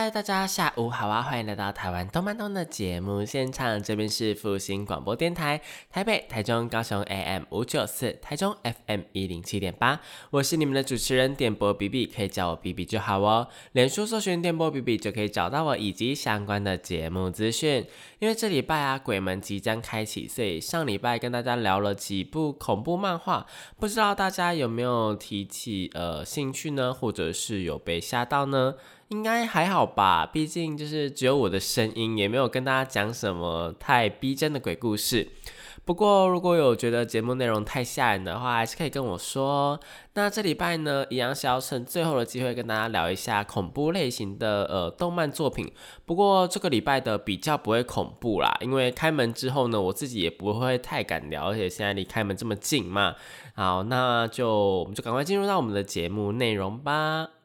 嗨，大家下午好啊！欢迎来到台湾动漫通的节目现场，这边是复兴广播电台，台北、台中、高雄 AM 五九四，台中 FM 一零七点八，我是你们的主持人点播 B B，可以叫我 B B 就好哦。脸书搜寻电波 B B 就可以找到我以及相关的节目资讯。因为这礼拜啊，鬼门即将开启，所以上礼拜跟大家聊了几部恐怖漫画，不知道大家有没有提起呃兴趣呢，或者是有被吓到呢？应该还好吧，毕竟就是只有我的声音，也没有跟大家讲什么太逼真的鬼故事。不过如果有觉得节目内容太吓人的话，还是可以跟我说。那这礼拜呢，一样是要趁最后的机会跟大家聊一下恐怖类型的呃动漫作品。不过这个礼拜的比较不会恐怖啦，因为开门之后呢，我自己也不会太敢聊，而且现在离开门这么近嘛。好，那就我们就赶快进入到我们的节目内容吧。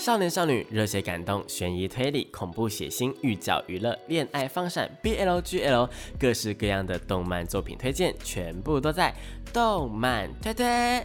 少年少女、热血感动、悬疑推理、恐怖血腥、寓教娱乐、恋爱放闪、BL GL，各式各样的动漫作品推荐，全部都在动漫推推。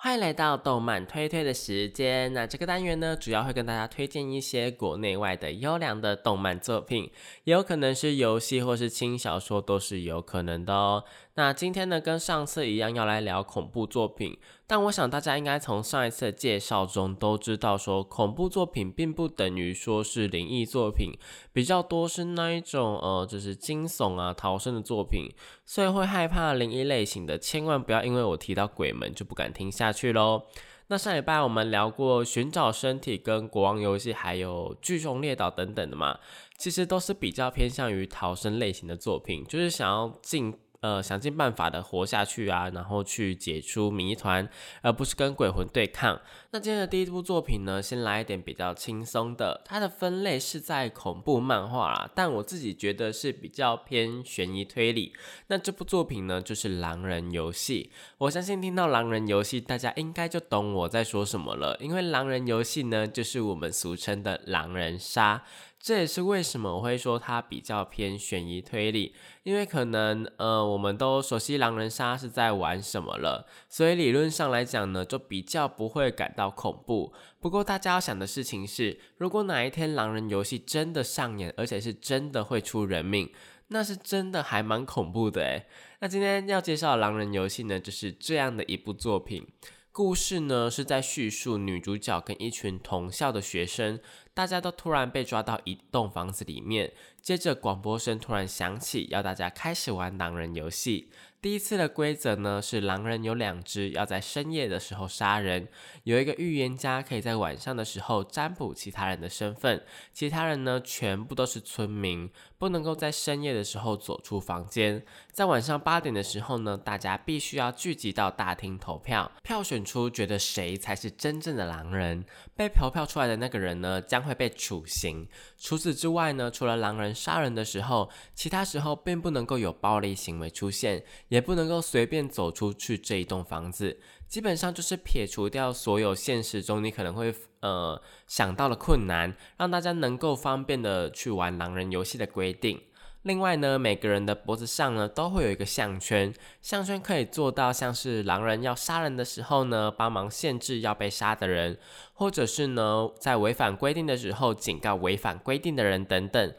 欢迎来到动漫推推的时间。那这个单元呢，主要会跟大家推荐一些国内外的优良的动漫作品，也有可能是游戏或是轻小说，都是有可能的哦。那今天呢，跟上次一样要来聊恐怖作品，但我想大家应该从上一次的介绍中都知道，说恐怖作品并不等于说是灵异作品，比较多是那一种呃，就是惊悚啊、逃生的作品，所以会害怕灵异类型的，千万不要因为我提到鬼门就不敢听下去喽。那上礼拜我们聊过寻找身体、跟国王游戏，还有巨熊列岛等等的嘛，其实都是比较偏向于逃生类型的作品，就是想要进。呃，想尽办法的活下去啊，然后去解出谜团，而不是跟鬼魂对抗。那今天的第一部作品呢，先来一点比较轻松的，它的分类是在恐怖漫画啦，但我自己觉得是比较偏悬疑推理。那这部作品呢，就是《狼人游戏》。我相信听到《狼人游戏》，大家应该就懂我在说什么了，因为《狼人游戏》呢，就是我们俗称的狼人杀。这也是为什么我会说它比较偏悬疑推理，因为可能呃我们都熟悉狼人杀是在玩什么了，所以理论上来讲呢，就比较不会感到恐怖。不过大家要想的事情是，如果哪一天狼人游戏真的上演，而且是真的会出人命，那是真的还蛮恐怖的诶。那今天要介绍狼人游戏呢，就是这样的一部作品。故事呢是在叙述女主角跟一群同校的学生。大家都突然被抓到一栋房子里面，接着广播声突然响起，要大家开始玩狼人游戏。第一次的规则呢是狼人有两只，要在深夜的时候杀人。有一个预言家可以在晚上的时候占卜其他人的身份，其他人呢全部都是村民，不能够在深夜的时候走出房间。在晚上八点的时候呢，大家必须要聚集到大厅投票，票选出觉得谁才是真正的狼人。被投票出来的那个人呢将会被处刑。除此之外呢，除了狼人杀人的时候，其他时候并不能够有暴力行为出现。也不能够随便走出去这一栋房子，基本上就是撇除掉所有现实中你可能会呃想到的困难，让大家能够方便的去玩狼人游戏的规定。另外呢，每个人的脖子上呢都会有一个项圈，项圈可以做到像是狼人要杀人的时候呢，帮忙限制要被杀的人，或者是呢在违反规定的时候警告违反规定的人等等。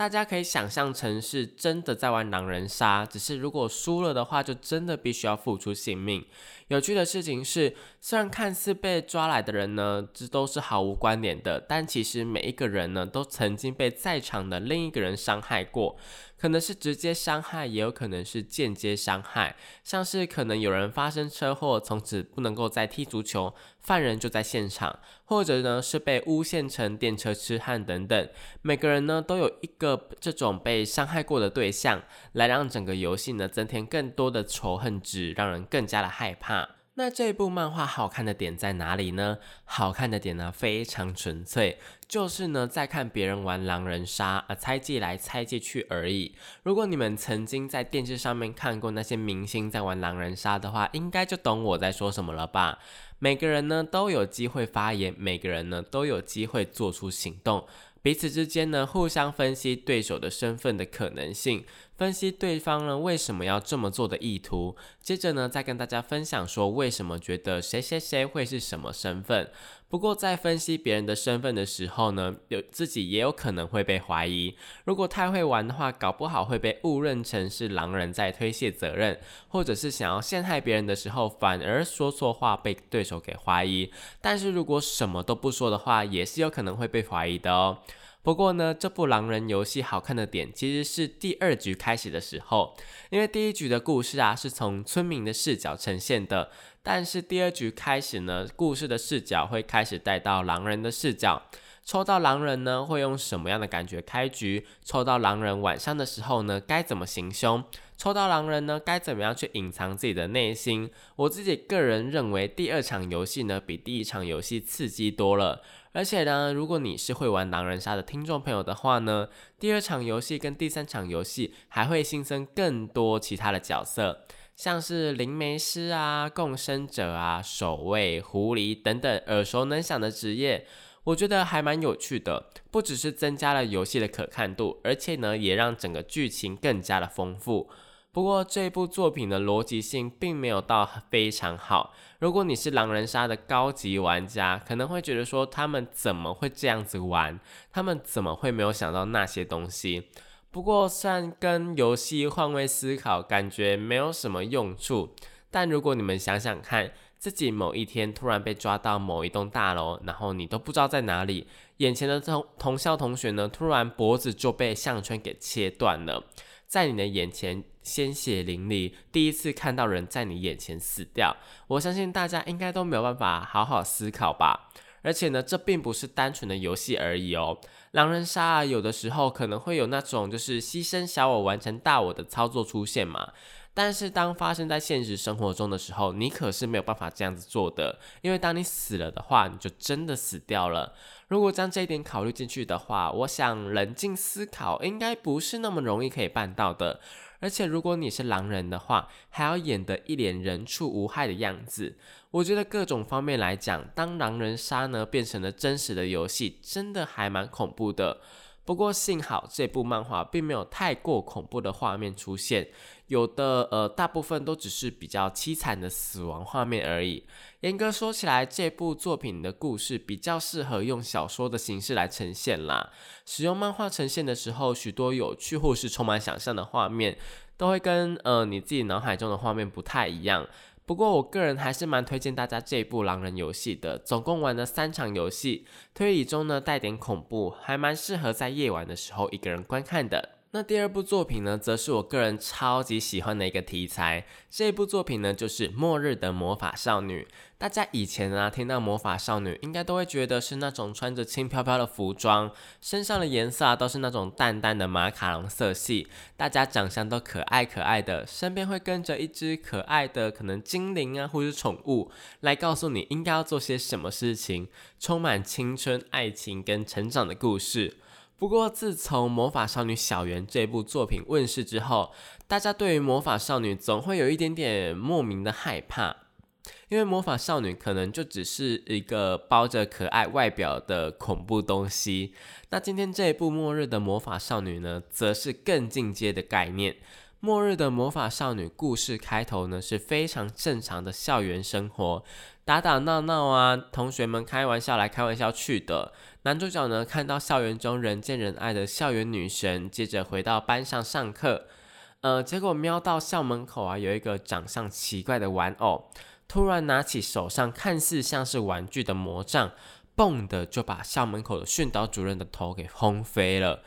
大家可以想象成是真的在玩狼人杀，只是如果输了的话，就真的必须要付出性命。有趣的事情是，虽然看似被抓来的人呢，这都是毫无关联的，但其实每一个人呢，都曾经被在场的另一个人伤害过。可能是直接伤害，也有可能是间接伤害，像是可能有人发生车祸，从此不能够再踢足球，犯人就在现场，或者呢是被诬陷成电车痴汉等等。每个人呢都有一个这种被伤害过的对象，来让整个游戏呢增添更多的仇恨值，让人更加的害怕。那这部漫画好看的点在哪里呢？好看的点呢非常纯粹，就是呢在看别人玩狼人杀，呃猜忌来猜忌去而已。如果你们曾经在电视上面看过那些明星在玩狼人杀的话，应该就懂我在说什么了吧？每个人呢都有机会发言，每个人呢都有机会做出行动。彼此之间呢，互相分析对手的身份的可能性，分析对方呢为什么要这么做的意图，接着呢再跟大家分享说为什么觉得谁谁谁会是什么身份。不过在分析别人的身份的时候呢，有自己也有可能会被怀疑。如果太会玩的话，搞不好会被误认成是狼人在推卸责任，或者是想要陷害别人的时候，反而说错话被对手给怀疑。但是如果什么都不说的话，也是有可能会被怀疑的哦。不过呢，这部狼人游戏好看的点其实是第二局开始的时候，因为第一局的故事啊是从村民的视角呈现的。但是第二局开始呢，故事的视角会开始带到狼人的视角。抽到狼人呢，会用什么样的感觉开局？抽到狼人晚上的时候呢，该怎么行凶？抽到狼人呢，该怎么样去隐藏自己的内心？我自己个人认为，第二场游戏呢，比第一场游戏刺激多了。而且呢，如果你是会玩狼人杀的听众朋友的话呢，第二场游戏跟第三场游戏还会新增更多其他的角色。像是灵媒师啊、共生者啊、守卫、狐狸等等耳熟能详的职业，我觉得还蛮有趣的。不只是增加了游戏的可看度，而且呢，也让整个剧情更加的丰富。不过这部作品的逻辑性并没有到非常好。如果你是狼人杀的高级玩家，可能会觉得说他们怎么会这样子玩？他们怎么会没有想到那些东西？不过，算跟游戏换位思考，感觉没有什么用处。但如果你们想想看，自己某一天突然被抓到某一栋大楼，然后你都不知道在哪里，眼前的同同校同学呢，突然脖子就被项圈给切断了，在你的眼前鲜血淋漓，第一次看到人在你眼前死掉，我相信大家应该都没有办法好好思考吧。而且呢，这并不是单纯的游戏而已哦。狼人杀啊，有的时候可能会有那种就是牺牲小我完成大我的操作出现嘛。但是当发生在现实生活中的时候，你可是没有办法这样子做的，因为当你死了的话，你就真的死掉了。如果将这一点考虑进去的话，我想冷静思考应该不是那么容易可以办到的。而且如果你是狼人的话，还要演得一脸人畜无害的样子。我觉得各种方面来讲，当狼人杀呢变成了真实的游戏，真的还蛮恐怖的。不过幸好这部漫画并没有太过恐怖的画面出现，有的呃大部分都只是比较凄惨的死亡画面而已。严格说起来，这部作品的故事比较适合用小说的形式来呈现啦。使用漫画呈现的时候，许多有趣或是充满想象的画面，都会跟呃你自己脑海中的画面不太一样。不过，我个人还是蛮推荐大家这部狼人游戏的。总共玩了三场游戏，推理中呢带点恐怖，还蛮适合在夜晚的时候一个人观看的。那第二部作品呢，则是我个人超级喜欢的一个题材。这一部作品呢，就是《末日的魔法少女》。大家以前啊，听到魔法少女，应该都会觉得是那种穿着轻飘飘的服装，身上的颜色啊，都是那种淡淡的马卡龙色系。大家长相都可爱可爱的，身边会跟着一只可爱的可能精灵啊，或是宠物，来告诉你应该要做些什么事情，充满青春、爱情跟成长的故事。不过，自从《魔法少女小圆》这部作品问世之后，大家对于魔法少女总会有一点点莫名的害怕，因为魔法少女可能就只是一个包着可爱外表的恐怖东西。那今天这一部《末日的魔法少女》呢，则是更进阶的概念。《末日的魔法少女》故事开头呢，是非常正常的校园生活。打打闹闹啊，同学们开玩笑来开玩笑去的。男主角呢，看到校园中人见人爱的校园女神，接着回到班上上课。呃，结果瞄到校门口啊，有一个长相奇怪的玩偶，突然拿起手上看似像是玩具的魔杖，嘣的就把校门口的训导主任的头给轰飞了。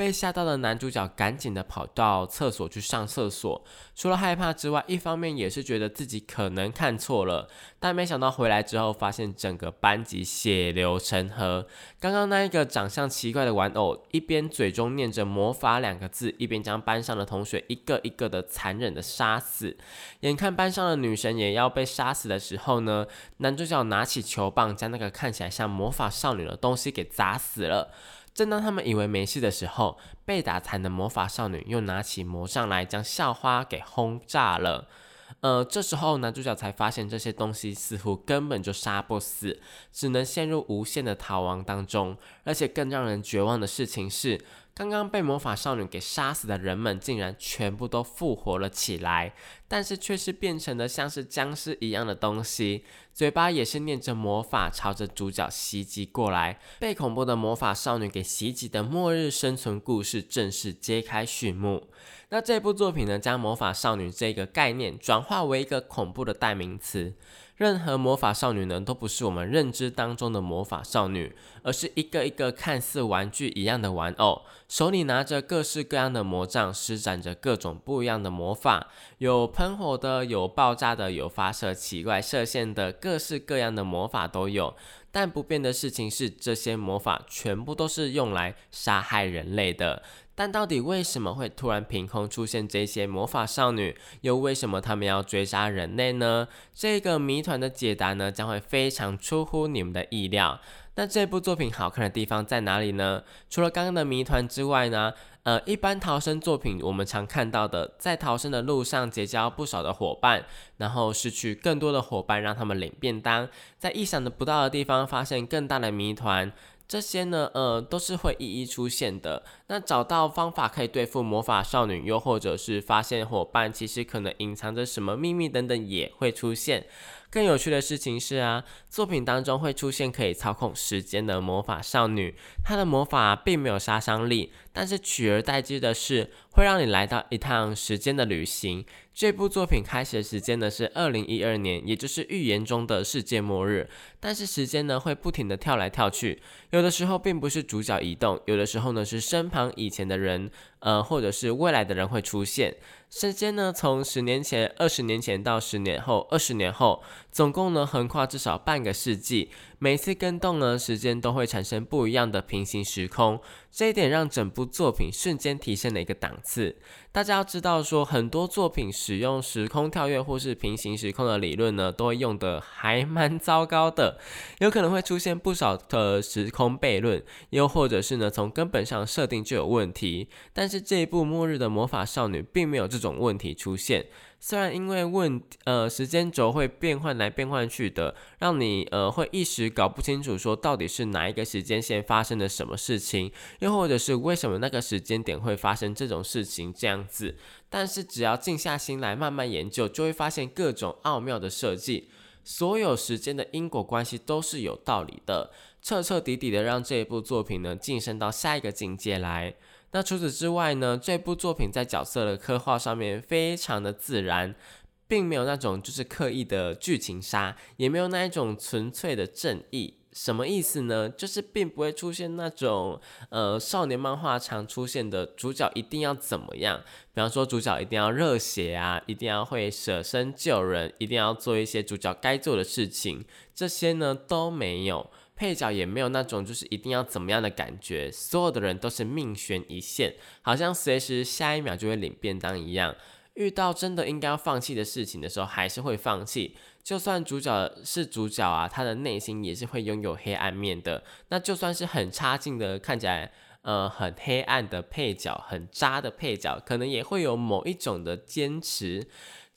被吓到的男主角赶紧的跑到厕所去上厕所，除了害怕之外，一方面也是觉得自己可能看错了，但没想到回来之后发现整个班级血流成河。刚刚那一个长相奇怪的玩偶，一边嘴中念着魔法两个字，一边将班上的同学一个一个的残忍的杀死。眼看班上的女神也要被杀死的时候呢，男主角拿起球棒将那个看起来像魔法少女的东西给砸死了。正当他们以为没事的时候，被打残的魔法少女又拿起魔杖来将校花给轰炸了。呃，这时候男主角才发现这些东西似乎根本就杀不死，只能陷入无限的逃亡当中。而且更让人绝望的事情是。刚刚被魔法少女给杀死的人们，竟然全部都复活了起来，但是却是变成了像是僵尸一样的东西，嘴巴也是念着魔法，朝着主角袭击过来。被恐怖的魔法少女给袭击的末日生存故事正式揭开序幕。那这部作品呢，将魔法少女这个概念转化为一个恐怖的代名词。任何魔法少女呢，都不是我们认知当中的魔法少女，而是一个一个看似玩具一样的玩偶，手里拿着各式各样的魔杖，施展着各种不一样的魔法，有喷火的，有爆炸的，有发射奇怪射线的，各式各样的魔法都有。但不变的事情是，这些魔法全部都是用来杀害人类的。但到底为什么会突然凭空出现这些魔法少女？又为什么他们要追杀人类呢？这个谜团的解答呢，将会非常出乎你们的意料。那这部作品好看的地方在哪里呢？除了刚刚的谜团之外呢？呃，一般逃生作品我们常看到的，在逃生的路上结交不少的伙伴，然后失去更多的伙伴，让他们领便当，在意想的不到的地方发现更大的谜团。这些呢，呃，都是会一一出现的。那找到方法可以对付魔法少女，又或者是发现伙伴其实可能隐藏着什么秘密等等，也会出现。更有趣的事情是啊，作品当中会出现可以操控时间的魔法少女，她的魔法并没有杀伤力，但是取而代之的是会让你来到一趟时间的旅行。这部作品开始的时间呢是二零一二年，也就是预言中的世界末日。但是时间呢会不停的跳来跳去，有的时候并不是主角移动，有的时候呢是身旁以前的人，呃，或者是未来的人会出现。时间呢，从十年前、二十年前到十年后、二十年后，总共呢横跨至少半个世纪。每次跟动呢，时间都会产生不一样的平行时空，这一点让整部作品瞬间提升了一个档次。大家要知道，说很多作品使用时空跳跃或是平行时空的理论呢，都会用的还蛮糟糕的，有可能会出现不少的时空悖论，又或者是呢从根本上设定就有问题。但是这一部《末日的魔法少女》并没有这种问题出现。虽然因为问呃时间轴会变换来变换去的，让你呃会一时搞不清楚说到底是哪一个时间线发生了什么事情，又或者是为什么那个时间点会发生这种事情这样子，但是只要静下心来慢慢研究，就会发现各种奥妙的设计，所有时间的因果关系都是有道理的，彻彻底底的让这一部作品呢晋升到下一个境界来。那除此之外呢？这部作品在角色的刻画上面非常的自然，并没有那种就是刻意的剧情杀，也没有那一种纯粹的正义。什么意思呢？就是并不会出现那种呃少年漫画常出现的主角一定要怎么样，比方说主角一定要热血啊，一定要会舍身救人，一定要做一些主角该做的事情，这些呢都没有。配角也没有那种就是一定要怎么样的感觉，所有的人都是命悬一线，好像随时下一秒就会领便当一样。遇到真的应该要放弃的事情的时候，还是会放弃。就算主角是主角啊，他的内心也是会拥有黑暗面的。那就算是很差劲的，看起来呃很黑暗的配角，很渣的配角，可能也会有某一种的坚持。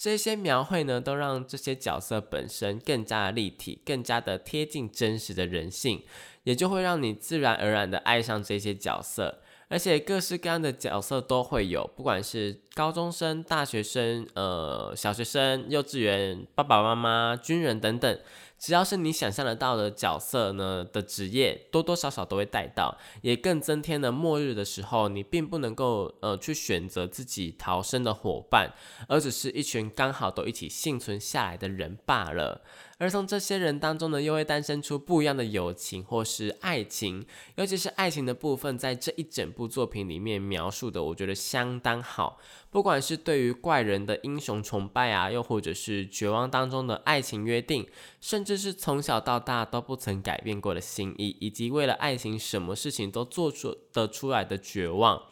这些描绘呢，都让这些角色本身更加的立体，更加的贴近真实的人性，也就会让你自然而然的爱上这些角色。而且各式各样的角色都会有，不管是高中生、大学生、呃小学生、幼稚园、爸爸妈妈、军人等等。只要是你想象得到的角色呢的职业，多多少少都会带到，也更增添了末日的时候，你并不能够呃去选择自己逃生的伙伴，而只是一群刚好都一起幸存下来的人罢了。而从这些人当中呢，又会诞生出不一样的友情或是爱情，尤其是爱情的部分，在这一整部作品里面描述的，我觉得相当好。不管是对于怪人的英雄崇拜啊，又或者是绝望当中的爱情约定，甚至是从小到大都不曾改变过的心意，以及为了爱情什么事情都做出得出来的绝望。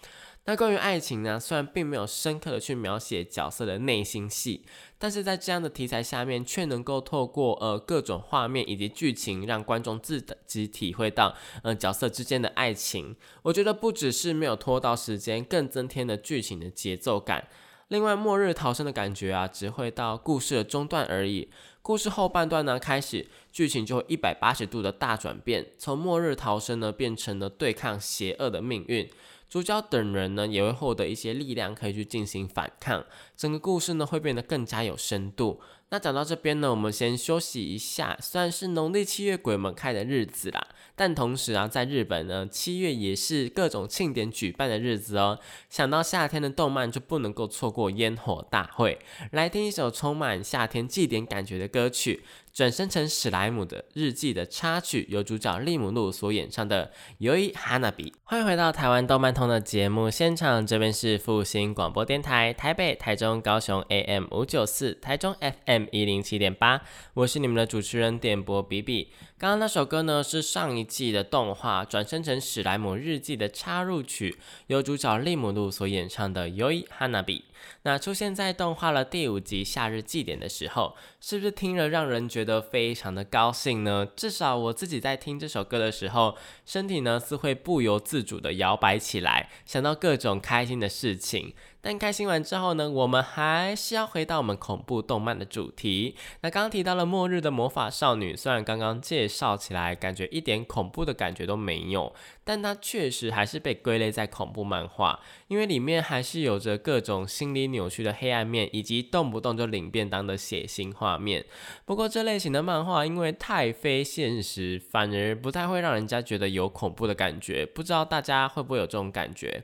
那关于爱情呢？虽然并没有深刻的去描写角色的内心戏，但是在这样的题材下面，却能够透过呃各种画面以及剧情，让观众自己体会到嗯角色之间的爱情。我觉得不只是没有拖到时间，更增添了剧情的节奏感。另外，末日逃生的感觉啊，只会到故事的中段而已。故事后半段呢，开始剧情就一百八十度的大转变，从末日逃生呢，变成了对抗邪恶的命运。主角等人呢也会获得一些力量，可以去进行反抗。整个故事呢会变得更加有深度。那讲到这边呢，我们先休息一下。虽然是农历七月鬼门开的日子啦，但同时啊，在日本呢，七月也是各种庆典举办的日子哦。想到夏天的动漫，就不能够错过烟火大会。来听一首充满夏天祭典感觉的歌曲。转生成史莱姆的日记的插曲，由主角利姆路所演唱的《由于哈娜比》。欢迎回到台湾动漫通的节目现场，这边是复兴广播电台台北、台中、高雄 AM 五九四，台中 FM 一零七点八，我是你们的主持人点播比比。刚刚那首歌呢，是上一季的动画《转生成史莱姆日记》的插入曲，由主角利姆路所演唱的《由于哈娜比》。那出现在动画的第五集夏日祭典的时候，是不是听了让人觉得非常的高兴呢？至少我自己在听这首歌的时候，身体呢是会不由自主的摇摆起来，想到各种开心的事情。但开心完之后呢，我们还是要回到我们恐怖动漫的主题。那刚刚提到了末日的魔法少女，虽然刚刚介绍起来感觉一点恐怖的感觉都没有，但它确实还是被归类在恐怖漫画，因为里面还是有着各种心理扭曲的黑暗面，以及动不动就领便当的血腥画面。不过这类型的漫画因为太非现实，反而不太会让人家觉得有恐怖的感觉。不知道大家会不会有这种感觉？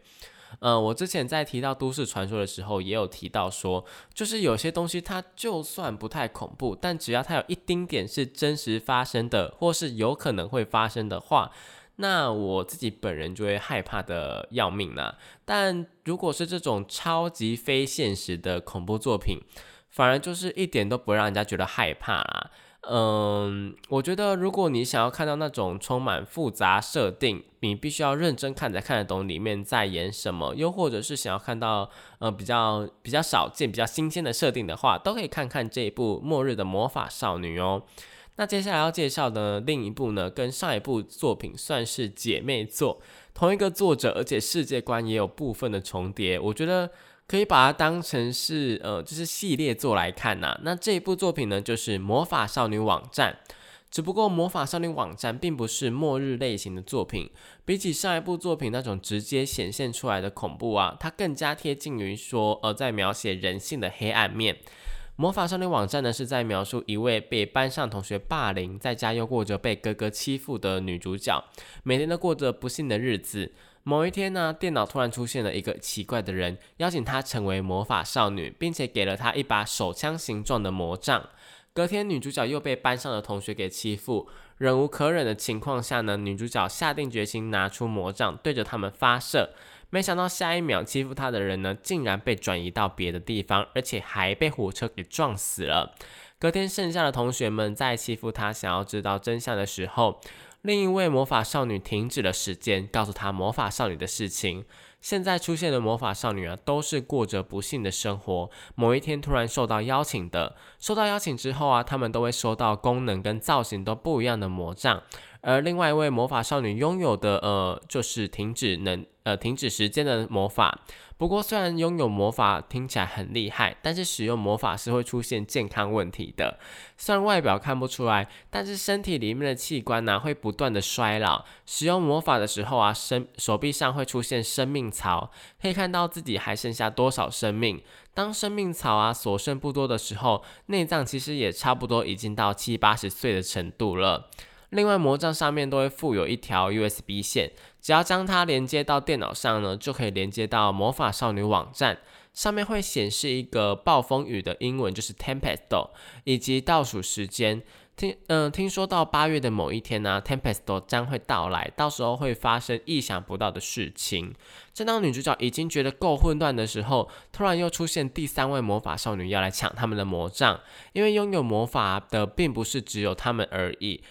呃，我之前在提到都市传说的时候，也有提到说，就是有些东西它就算不太恐怖，但只要它有一丁点是真实发生的，或是有可能会发生的话，那我自己本人就会害怕的要命啦。但如果是这种超级非现实的恐怖作品，反而就是一点都不让人家觉得害怕啦。嗯，我觉得如果你想要看到那种充满复杂设定，你必须要认真看才看得懂里面在演什么，又或者是想要看到呃比较比较少见、比较新鲜的设定的话，都可以看看这一部《末日的魔法少女》哦。那接下来要介绍的另一部呢，跟上一部作品算是姐妹作，同一个作者，而且世界观也有部分的重叠，我觉得。可以把它当成是呃，就是系列作来看呐。那这一部作品呢，就是《魔法少女网站》，只不过《魔法少女网站》并不是末日类型的作品，比起上一部作品那种直接显现出来的恐怖啊，它更加贴近于说呃，在描写人性的黑暗面。《魔法少女网站》呢，是在描述一位被班上同学霸凌，在家又过着被哥哥欺负的女主角，每天都过着不幸的日子。某一天呢，电脑突然出现了一个奇怪的人，邀请她成为魔法少女，并且给了她一把手枪形状的魔杖。隔天，女主角又被班上的同学给欺负，忍无可忍的情况下呢，女主角下定决心拿出魔杖对着他们发射。没想到下一秒，欺负她的人呢，竟然被转移到别的地方，而且还被火车给撞死了。隔天，剩下的同学们在欺负她，想要知道真相的时候。另一位魔法少女停止了时间，告诉她魔法少女的事情。现在出现的魔法少女啊，都是过着不幸的生活。某一天突然受到邀请的，收到邀请之后啊，他们都会收到功能跟造型都不一样的魔杖，而另外一位魔法少女拥有的呃就是停止能呃停止时间的魔法。不过，虽然拥有魔法听起来很厉害，但是使用魔法是会出现健康问题的。虽然外表看不出来，但是身体里面的器官呢会不断的衰老。使用魔法的时候啊，身手臂上会出现生命槽，可以看到自己还剩下多少生命。当生命槽啊所剩不多的时候，内脏其实也差不多已经到七八十岁的程度了。另外，魔杖上面都会附有一条 USB 线，只要将它连接到电脑上呢，就可以连接到魔法少女网站。上面会显示一个暴风雨的英文，就是 Tempest，以及倒数时间。听，嗯，听说到八月的某一天呢，Tempest 将会到来，到时候会发生意想不到的事情。正当女主角已经觉得够混乱的时候，突然又出现第三位魔法少女要来抢他们的魔杖，因为拥有魔法的并不是只有他们而已。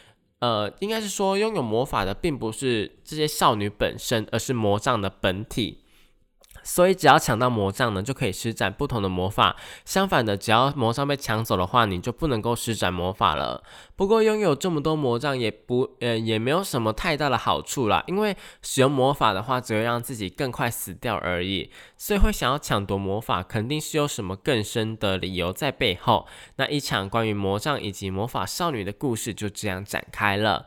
呃，应该是说拥有魔法的并不是这些少女本身，而是魔杖的本体。所以只要抢到魔杖呢，就可以施展不同的魔法。相反的，只要魔杖被抢走的话，你就不能够施展魔法了。不过拥有这么多魔杖也不呃也没有什么太大的好处啦，因为使用魔法的话，只会让自己更快死掉而已。所以会想要抢夺魔法，肯定是有什么更深的理由在背后。那一场关于魔杖以及魔法少女的故事就这样展开了。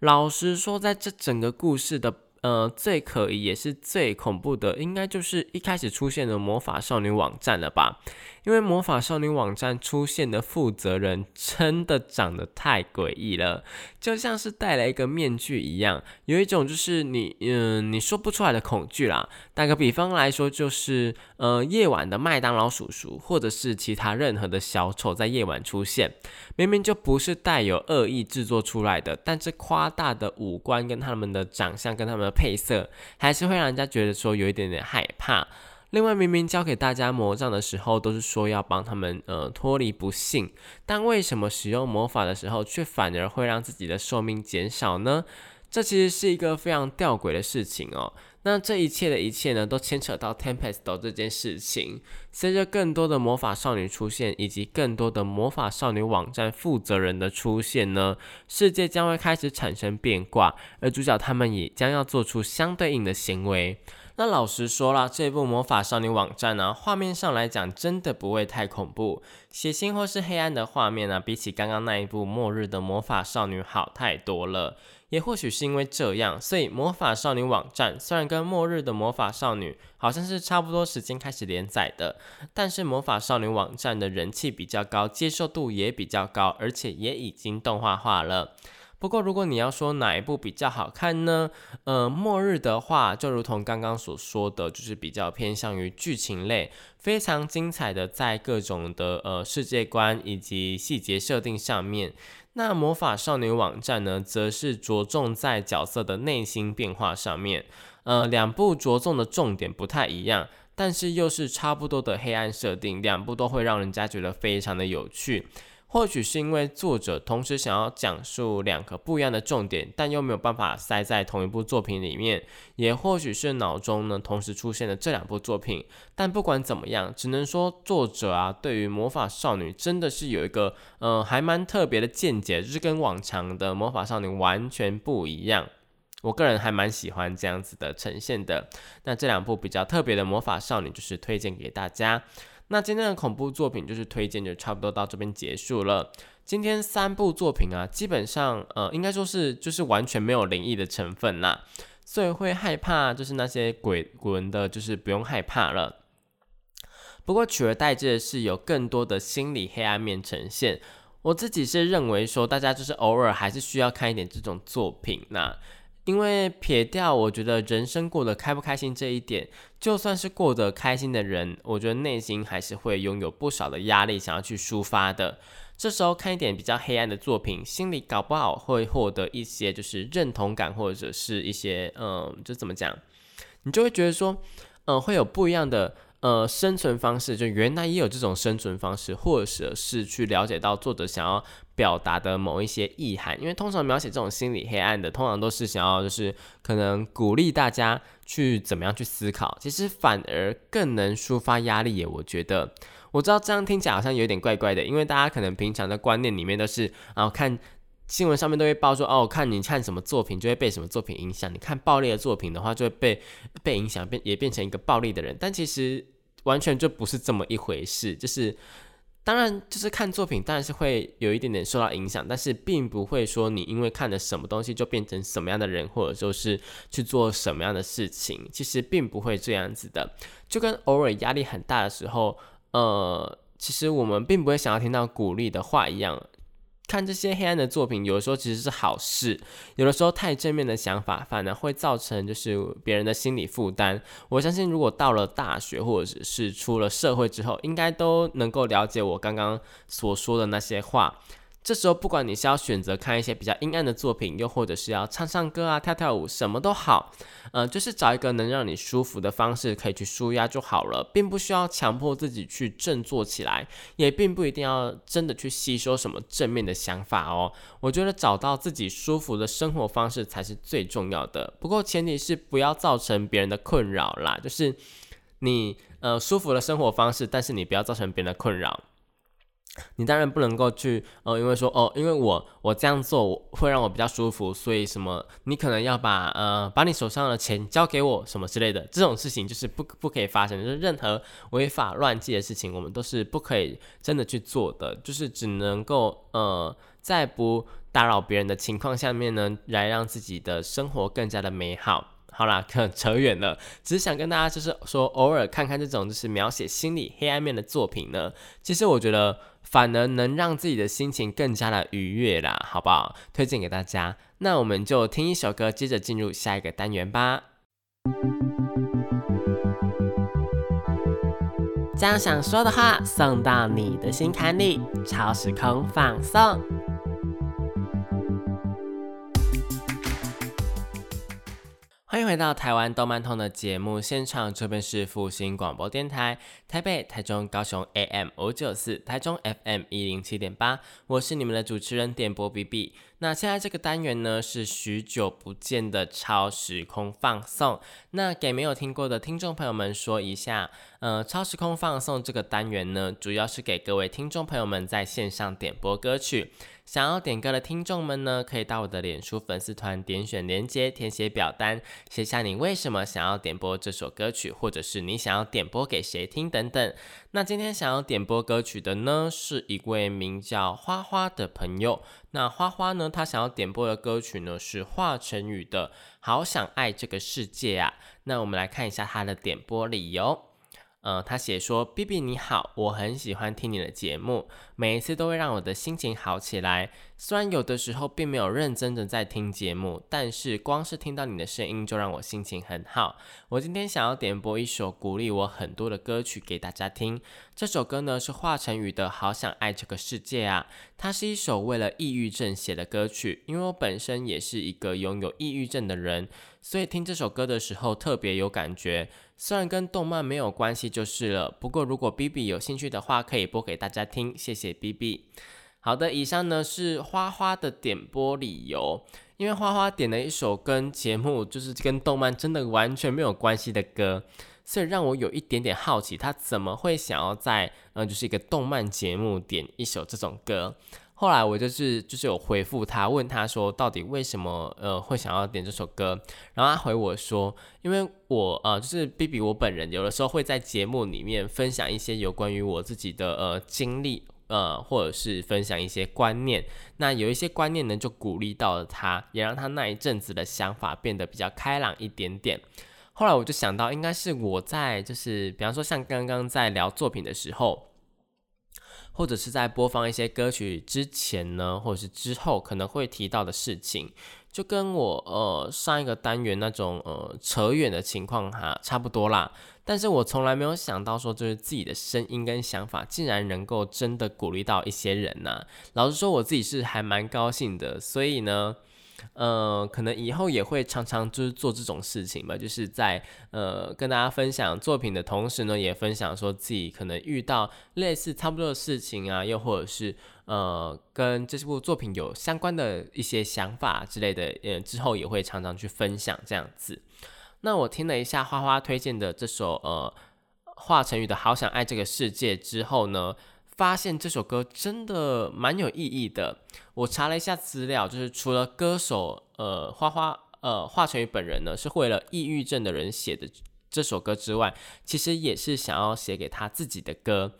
老实说，在这整个故事的。呃，最可疑也是最恐怖的，应该就是一开始出现的魔法少女网站了吧？因为魔法少女网站出现的负责人真的长得太诡异了，就像是戴了一个面具一样，有一种就是你嗯你说不出来的恐惧啦。打个比方来说，就是呃夜晚的麦当劳叔叔，或者是其他任何的小丑在夜晚出现，明明就不是带有恶意制作出来的，但这夸大的五官跟他们的长相跟他们。配色还是会让人家觉得说有一点点害怕。另外，明明教给大家魔杖的时候，都是说要帮他们呃脱离不幸，但为什么使用魔法的时候，却反而会让自己的寿命减少呢？这其实是一个非常吊诡的事情哦。那这一切的一切呢，都牵扯到 Tempest 这件事情。随着更多的魔法少女出现，以及更多的魔法少女网站负责人的出现呢，世界将会开始产生变卦，而主角他们也将要做出相对应的行为。那老实说了，这部魔法少女网站呢，画面上来讲真的不会太恐怖，血腥或是黑暗的画面呢，比起刚刚那一部末日的魔法少女好太多了。也或许是因为这样，所以魔法少女网站虽然跟末日的魔法少女好像是差不多时间开始连载的，但是魔法少女网站的人气比较高，接受度也比较高，而且也已经动画化了。不过如果你要说哪一部比较好看呢？呃，末日的话，就如同刚刚所说的，就是比较偏向于剧情类，非常精彩的，在各种的呃世界观以及细节设定上面。那魔法少女网站呢，则是着重在角色的内心变化上面。呃，两部着重的重点不太一样，但是又是差不多的黑暗设定，两部都会让人家觉得非常的有趣。或许是因为作者同时想要讲述两个不一样的重点，但又没有办法塞在同一部作品里面；也或许是脑中呢同时出现了这两部作品。但不管怎么样，只能说作者啊对于魔法少女真的是有一个呃还蛮特别的见解，就是跟往常的魔法少女完全不一样。我个人还蛮喜欢这样子的呈现的。那这两部比较特别的魔法少女，就是推荐给大家。那今天的恐怖作品就是推荐，就差不多到这边结束了。今天三部作品啊，基本上呃，应该说是就是完全没有灵异的成分啦，所以会害怕就是那些鬼魂的，就是不用害怕了。不过取而代之的是有更多的心理黑暗面呈现。我自己是认为说，大家就是偶尔还是需要看一点这种作品那。因为撇掉，我觉得人生过得开不开心这一点，就算是过得开心的人，我觉得内心还是会拥有不少的压力，想要去抒发的。这时候看一点比较黑暗的作品，心里搞不好会获得一些就是认同感，或者是一些嗯，就怎么讲，你就会觉得说，嗯，会有不一样的。呃，生存方式就原来也有这种生存方式，或者是去了解到作者想要表达的某一些意涵。因为通常描写这种心理黑暗的，通常都是想要就是可能鼓励大家去怎么样去思考，其实反而更能抒发压力耶。我觉得，我知道这样听起来好像有点怪怪的，因为大家可能平常的观念里面都是啊看。新闻上面都会报说，哦，看你看什么作品就会被什么作品影响，你看暴力的作品的话就会被被影响，变也变成一个暴力的人。但其实完全就不是这么一回事，就是。当然，就是看作品，当然是会有一点点受到影响，但是并不会说你因为看了什么东西就变成什么样的人，或者说是去做什么样的事情，其实并不会这样子的。就跟偶尔压力很大的时候，呃，其实我们并不会想要听到鼓励的话一样。看这些黑暗的作品，有的时候其实是好事，有的时候太正面的想法反而会造成就是别人的心理负担。我相信，如果到了大学或者是出了社会之后，应该都能够了解我刚刚所说的那些话。这时候，不管你是要选择看一些比较阴暗的作品，又或者是要唱唱歌啊、跳跳舞，什么都好，呃，就是找一个能让你舒服的方式，可以去舒压就好了，并不需要强迫自己去振作起来，也并不一定要真的去吸收什么正面的想法哦。我觉得找到自己舒服的生活方式才是最重要的。不过前提是不要造成别人的困扰啦，就是你呃舒服的生活方式，但是你不要造成别人的困扰。你当然不能够去，呃，因为说哦，因为我我这样做会让我比较舒服，所以什么你可能要把呃把你手上的钱交给我什么之类的，这种事情就是不不可以发生，就是任何违法乱纪的事情，我们都是不可以真的去做的，就是只能够呃在不打扰别人的情况下面呢，来让自己的生活更加的美好。好啦，可扯远了，只是想跟大家就是说，偶尔看看这种就是描写心理黑暗面的作品呢，其实我觉得。反而能让自己的心情更加的愉悦啦，好不好？推荐给大家。那我们就听一首歌，接着进入下一个单元吧。将想说的话送到你的心坎里，超时空放送。欢迎回到台湾动漫通的节目现场，这边是复兴广播电台，台北、台中、高雄 AM 五九四，台中 FM 一零七点八，我是你们的主持人点播 B B。那现在这个单元呢，是许久不见的超时空放送。那给没有听过的听众朋友们说一下，呃，超时空放送这个单元呢，主要是给各位听众朋友们在线上点播歌曲。想要点歌的听众们呢，可以到我的脸书粉丝团点选连接，填写表单，写下你为什么想要点播这首歌曲，或者是你想要点播给谁听的等等。那今天想要点播歌曲的呢，是一位名叫花花的朋友。那花花呢，他想要点播的歌曲呢，是华晨宇的《好想爱这个世界》啊。那我们来看一下他的点播理由。呃，他写说：“B B 你好，我很喜欢听你的节目，每一次都会让我的心情好起来。虽然有的时候并没有认真的在听节目，但是光是听到你的声音就让我心情很好。我今天想要点播一首鼓励我很多的歌曲给大家听。这首歌呢是华晨宇的《好想爱这个世界》啊，它是一首为了抑郁症写的歌曲。因为我本身也是一个拥有抑郁症的人，所以听这首歌的时候特别有感觉。”虽然跟动漫没有关系就是了，不过如果 B B 有兴趣的话，可以播给大家听，谢谢 B B。好的，以上呢是花花的点播理由，因为花花点了一首跟节目就是跟动漫真的完全没有关系的歌，所以让我有一点点好奇，他怎么会想要在嗯就是一个动漫节目点一首这种歌。后来我就是就是有回复他，问他说到底为什么呃会想要点这首歌，然后他回我说，因为我呃就是 B B 我本人有的时候会在节目里面分享一些有关于我自己的呃经历呃或者是分享一些观念，那有一些观念呢就鼓励到了他，也让他那一阵子的想法变得比较开朗一点点。后来我就想到，应该是我在就是比方说像刚刚在聊作品的时候。或者是在播放一些歌曲之前呢，或者是之后可能会提到的事情，就跟我呃上一个单元那种呃扯远的情况哈差不多啦。但是我从来没有想到说，就是自己的声音跟想法竟然能够真的鼓励到一些人呐。老实说，我自己是还蛮高兴的。所以呢。呃，可能以后也会常常就是做这种事情吧，就是在呃跟大家分享作品的同时呢，也分享说自己可能遇到类似差不多的事情啊，又或者是呃跟这部作品有相关的一些想法之类的，呃之后也会常常去分享这样子。那我听了一下花花推荐的这首呃华晨宇的《好想爱这个世界》之后呢。发现这首歌真的蛮有意义的。我查了一下资料，就是除了歌手呃花花呃华晨宇本人呢是为了抑郁症的人写的这首歌之外，其实也是想要写给他自己的歌。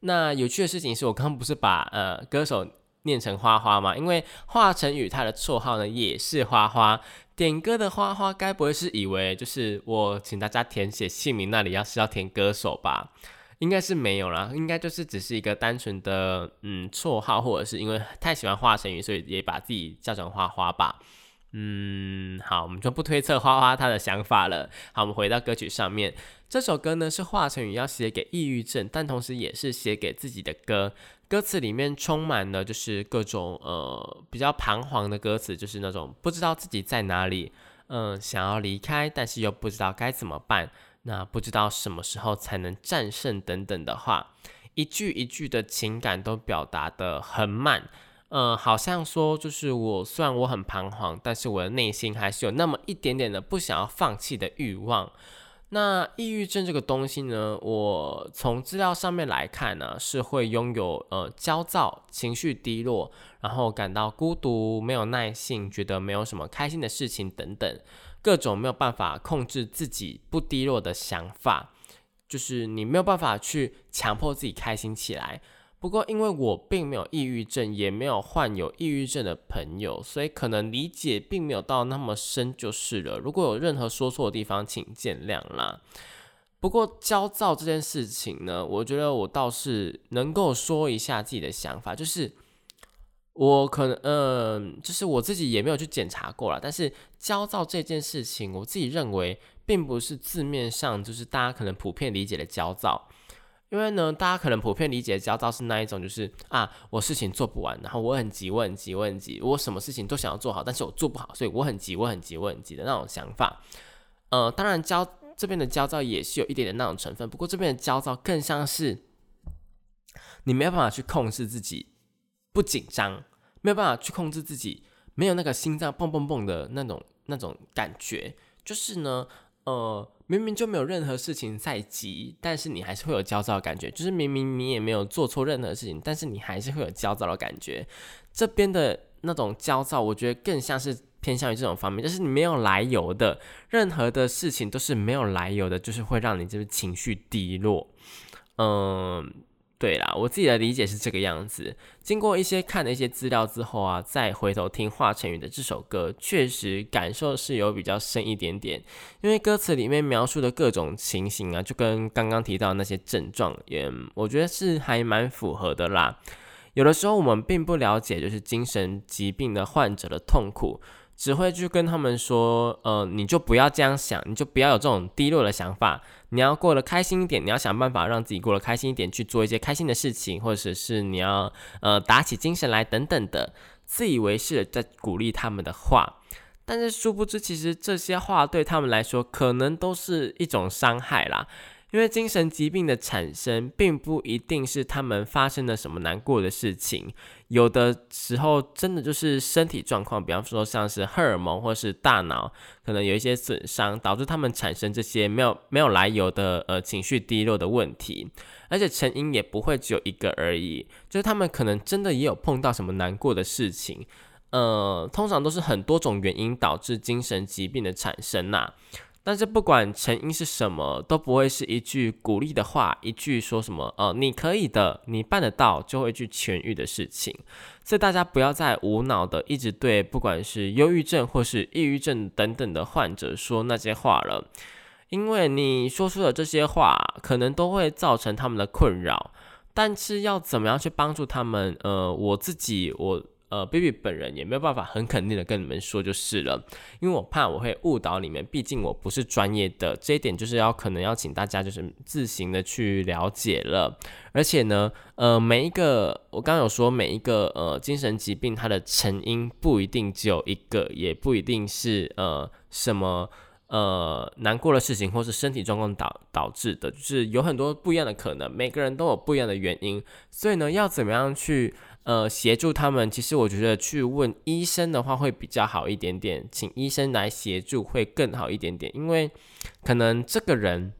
那有趣的事情是我刚刚不是把呃歌手念成花花吗？因为华晨宇他的绰号呢也是花花。点歌的花花，该不会是以为就是我请大家填写姓名那里要是要填歌手吧？应该是没有啦，应该就是只是一个单纯的嗯绰号，或者是因为太喜欢华晨宇，所以也把自己叫成花花吧。嗯，好，我们就不推测花花他的想法了。好，我们回到歌曲上面，这首歌呢是华晨宇要写给抑郁症，但同时也是写给自己的歌。歌词里面充满了就是各种呃比较彷徨的歌词，就是那种不知道自己在哪里，嗯，想要离开，但是又不知道该怎么办，那不知道什么时候才能战胜等等的话，一句一句的情感都表达的很慢，嗯，好像说就是我虽然我很彷徨，但是我的内心还是有那么一点点的不想要放弃的欲望。那抑郁症这个东西呢，我从资料上面来看呢，是会拥有呃焦躁、情绪低落，然后感到孤独、没有耐性，觉得没有什么开心的事情等等，各种没有办法控制自己不低落的想法，就是你没有办法去强迫自己开心起来。不过，因为我并没有抑郁症，也没有患有抑郁症的朋友，所以可能理解并没有到那么深就是了。如果有任何说错的地方，请见谅啦。不过焦躁这件事情呢，我觉得我倒是能够说一下自己的想法，就是我可能，嗯，就是我自己也没有去检查过了。但是焦躁这件事情，我自己认为并不是字面上就是大家可能普遍理解的焦躁。因为呢，大家可能普遍理解的焦躁是那一种，就是啊，我事情做不完，然后我很急，我很急，我很急，我什么事情都想要做好，但是我做不好，所以我很急，我很急，我很急的那种想法。呃，当然焦这边的焦躁也是有一点点那种成分，不过这边的焦躁更像是你没有办法去控制自己不紧张，没有办法去控制自己没有那个心脏蹦蹦蹦的那种那种感觉，就是呢，呃。明明就没有任何事情在急，但是你还是会有焦躁的感觉。就是明明你也没有做错任何事情，但是你还是会有焦躁的感觉。这边的那种焦躁，我觉得更像是偏向于这种方面，就是你没有来由的，任何的事情都是没有来由的，就是会让你就是情绪低落。嗯。对啦，我自己的理解是这个样子。经过一些看的一些资料之后啊，再回头听华晨宇的这首歌，确实感受是有比较深一点点。因为歌词里面描述的各种情形啊，就跟刚刚提到那些症状，也我觉得是还蛮符合的啦。有的时候我们并不了解，就是精神疾病的患者的痛苦。只会去跟他们说，呃，你就不要这样想，你就不要有这种低落的想法，你要过得开心一点，你要想办法让自己过得开心一点，去做一些开心的事情，或者是你要呃打起精神来等等的，自以为是的在鼓励他们的话，但是殊不知，其实这些话对他们来说，可能都是一种伤害啦。因为精神疾病的产生，并不一定是他们发生了什么难过的事情，有的时候真的就是身体状况，比方说像是荷尔蒙或是大脑可能有一些损伤，导致他们产生这些没有没有来由的呃情绪低落的问题，而且成因也不会只有一个而已，就是他们可能真的也有碰到什么难过的事情，呃，通常都是很多种原因导致精神疾病的产生呐。但是不管成因是什么，都不会是一句鼓励的话，一句说什么“呃，你可以的，你办得到”就会去痊愈的事情。所以大家不要再无脑的一直对不管是忧郁症或是抑郁症等等的患者说那些话了，因为你说出的这些话，可能都会造成他们的困扰。但是要怎么样去帮助他们？呃，我自己我。呃，baby 本人也没有办法很肯定的跟你们说就是了，因为我怕我会误导你们，毕竟我不是专业的，这一点就是要可能要请大家就是自行的去了解了。而且呢，呃，每一个我刚刚有说每一个呃精神疾病它的成因不一定只有一个，也不一定是呃什么呃难过的事情或是身体状况导导致的，就是有很多不一样的可能，每个人都有不一样的原因，所以呢，要怎么样去？呃，协助他们，其实我觉得去问医生的话会比较好一点点，请医生来协助会更好一点点，因为可能这个人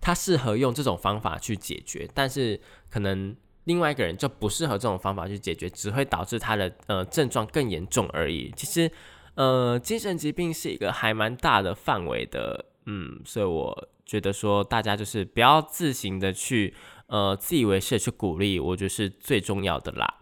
他适合用这种方法去解决，但是可能另外一个人就不适合这种方法去解决，只会导致他的呃症状更严重而已。其实，呃，精神疾病是一个还蛮大的范围的，嗯，所以我觉得说大家就是不要自行的去呃自以为是去鼓励，我觉得是最重要的啦。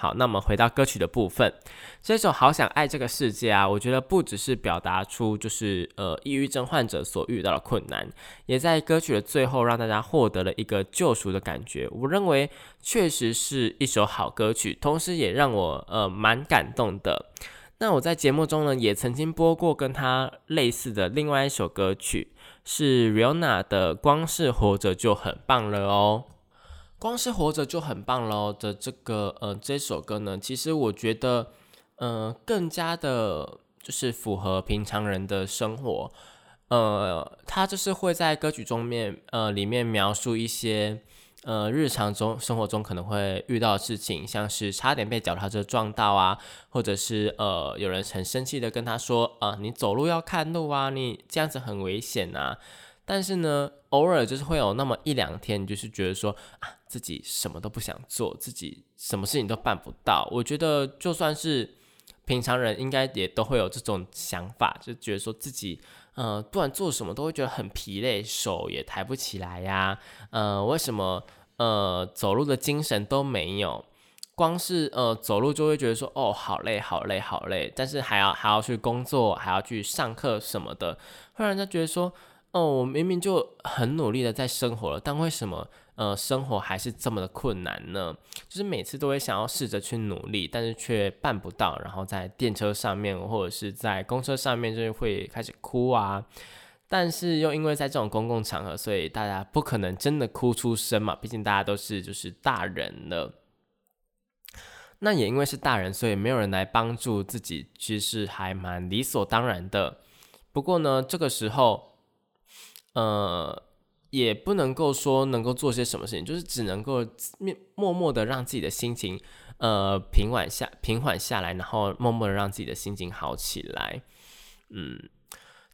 好，那我们回到歌曲的部分，这首《好想爱这个世界》啊，我觉得不只是表达出就是呃抑郁症患者所遇到的困难，也在歌曲的最后让大家获得了一个救赎的感觉。我认为确实是一首好歌曲，同时也让我呃蛮感动的。那我在节目中呢也曾经播过跟他类似的另外一首歌曲，是 Rihanna 的《光是活着就很棒了》哦。光是活着就很棒喽的这个呃这首歌呢，其实我觉得呃更加的就是符合平常人的生活，呃，他就是会在歌曲中面呃里面描述一些呃日常中生活中可能会遇到的事情，像是差点被脚踏车撞到啊，或者是呃有人很生气的跟他说啊你走路要看路啊，你这样子很危险啊。但是呢，偶尔就是会有那么一两天，就是觉得说啊，自己什么都不想做，自己什么事情都办不到。我觉得就算是平常人，应该也都会有这种想法，就觉得说自己，呃，不管做什么都会觉得很疲累，手也抬不起来呀。呃，为什么呃走路的精神都没有？光是呃走路就会觉得说，哦，好累，好累，好累。但是还要还要去工作，还要去上课什么的，会让人家觉得说。哦，我明明就很努力的在生活了，但为什么呃生活还是这么的困难呢？就是每次都会想要试着去努力，但是却办不到，然后在电车上面或者是在公车上面就是会开始哭啊。但是又因为在这种公共场合，所以大家不可能真的哭出声嘛，毕竟大家都是就是大人了。那也因为是大人，所以没有人来帮助自己，其实还蛮理所当然的。不过呢，这个时候。呃，也不能够说能够做些什么事情，就是只能够默默的让自己的心情呃平缓下平缓下来，然后默默的让自己的心情好起来。嗯，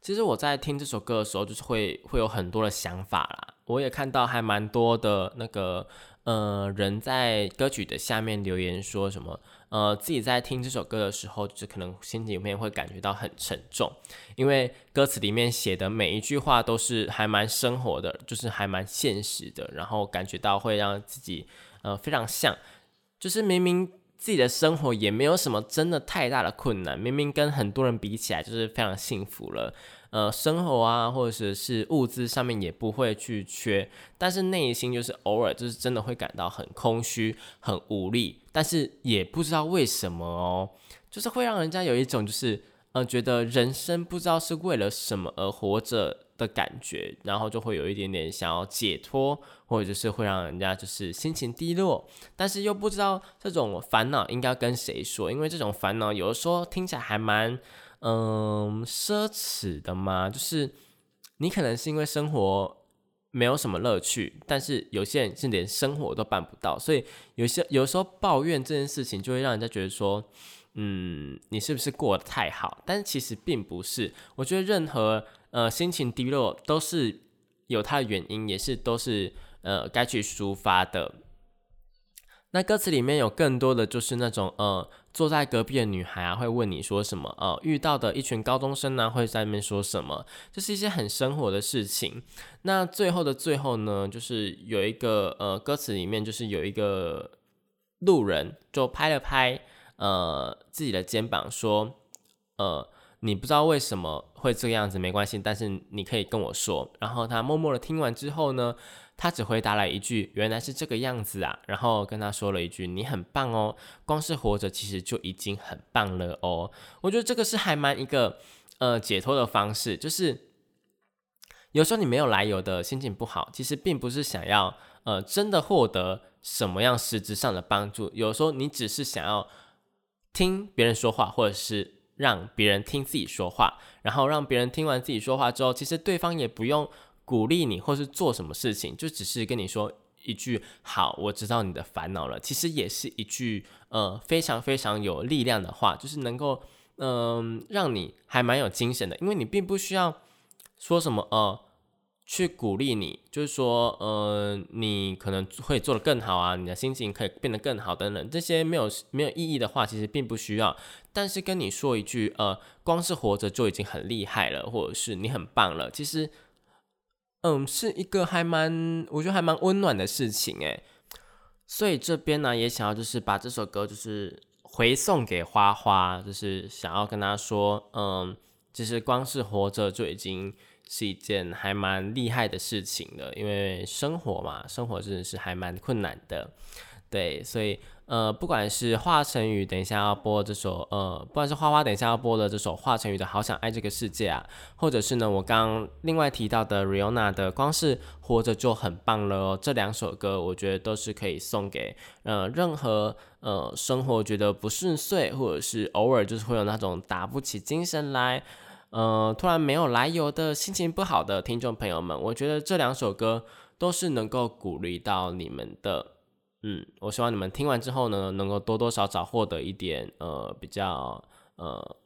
其实我在听这首歌的时候，就是会会有很多的想法啦。我也看到还蛮多的那个呃人在歌曲的下面留言说什么。呃，自己在听这首歌的时候，就可能心里面会感觉到很沉重，因为歌词里面写的每一句话都是还蛮生活的，就是还蛮现实的，然后感觉到会让自己呃非常像，就是明明自己的生活也没有什么真的太大的困难，明明跟很多人比起来就是非常幸福了。呃，生活啊，或者是物资上面也不会去缺，但是内心就是偶尔就是真的会感到很空虚、很无力，但是也不知道为什么哦，就是会让人家有一种就是呃，觉得人生不知道是为了什么而活着的感觉，然后就会有一点点想要解脱，或者就是会让人家就是心情低落，但是又不知道这种烦恼应该跟谁说，因为这种烦恼有的时候听起来还蛮。嗯，奢侈的吗？就是你可能是因为生活没有什么乐趣，但是有些人是连生活都办不到，所以有些有时候抱怨这件事情，就会让人家觉得说，嗯，你是不是过得太好？但其实并不是。我觉得任何呃心情低落都是有它的原因，也是都是呃该去抒发的。那歌词里面有更多的就是那种呃。坐在隔壁的女孩啊，会问你说什么？呃，遇到的一群高中生呢，会在那边说什么？这是一些很生活的事情。那最后的最后呢，就是有一个呃，歌词里面就是有一个路人就拍了拍呃自己的肩膀，说呃。你不知道为什么会这个样子，没关系，但是你可以跟我说。然后他默默的听完之后呢，他只回答了一句：“原来是这个样子啊。”然后跟他说了一句：“你很棒哦，光是活着其实就已经很棒了哦。”我觉得这个是还蛮一个呃解脱的方式，就是有时候你没有来由的心情不好，其实并不是想要呃真的获得什么样实质上的帮助，有时候你只是想要听别人说话，或者是。让别人听自己说话，然后让别人听完自己说话之后，其实对方也不用鼓励你或是做什么事情，就只是跟你说一句“好，我知道你的烦恼了”，其实也是一句呃非常非常有力量的话，就是能够嗯让你还蛮有精神的，因为你并不需要说什么呃去鼓励你，就是说，呃，你可能会做得更好啊，你的心情可以变得更好等等，这些没有没有意义的话，其实并不需要。但是跟你说一句，呃，光是活着就已经很厉害了，或者是你很棒了，其实，嗯，是一个还蛮，我觉得还蛮温暖的事情诶。所以这边呢，也想要就是把这首歌就是回送给花花，就是想要跟他说，嗯，其实光是活着就已经。是一件还蛮厉害的事情了，因为生活嘛，生活真的是还蛮困难的，对，所以呃，不管是华晨宇等一下要播这首，呃，不管是花花等一下要播的这首华晨宇的《好想爱这个世界》啊，或者是呢，我刚另外提到的 Riona 的《光是活着就很棒了》哦，这两首歌我觉得都是可以送给呃任何呃生活觉得不顺遂，或者是偶尔就是会有那种打不起精神来。呃，突然没有来由的心情不好的听众朋友们，我觉得这两首歌都是能够鼓励到你们的。嗯，我希望你们听完之后呢，能够多多少少获得一点呃比较呃。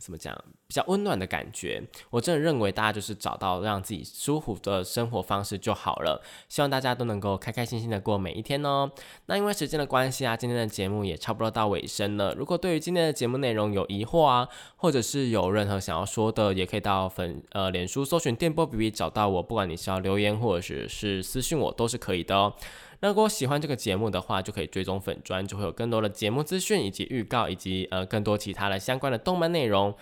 怎么讲？比较温暖的感觉。我真的认为大家就是找到让自己舒服的生活方式就好了。希望大家都能够开开心心的过每一天哦。那因为时间的关系啊，今天的节目也差不多到尾声了。如果对于今天的节目内容有疑惑啊，或者是有任何想要说的，也可以到粉呃脸书搜寻电波 BB 找到我。不管你是要留言或者是是私信我，都是可以的哦。那如果喜欢这个节目的话，就可以追踪粉砖，就会有更多的节目资讯以及预告，以及呃更多其他的相关的动漫内容。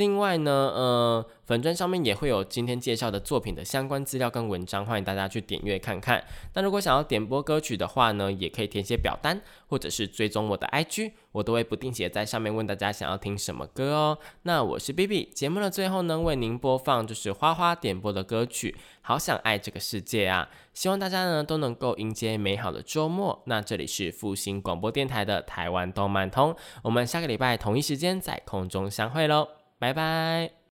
另外呢，呃，粉砖上面也会有今天介绍的作品的相关资料跟文章，欢迎大家去点阅看看。那如果想要点播歌曲的话呢，也可以填写表单，或者是追踪我的 IG，我都会不定期在上面问大家想要听什么歌哦。那我是 B B，节目的最后呢，为您播放就是花花点播的歌曲，好想爱这个世界啊！希望大家呢都能够迎接美好的周末。那这里是复兴广播电台的台湾动漫通，我们下个礼拜同一时间在空中相会喽。拜拜。